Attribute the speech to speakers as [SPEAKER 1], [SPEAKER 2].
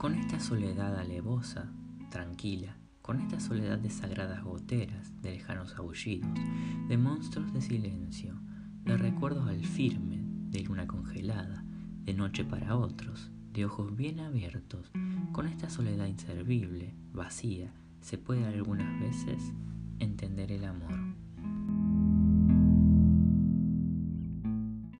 [SPEAKER 1] Con esta soledad alevosa, tranquila, con esta soledad de sagradas goteras, de lejanos aullidos, de monstruos de silencio, de recuerdos al firme, de luna congelada, de noche para otros, de ojos bien abiertos, con esta soledad inservible, vacía, se puede algunas veces entender el amor.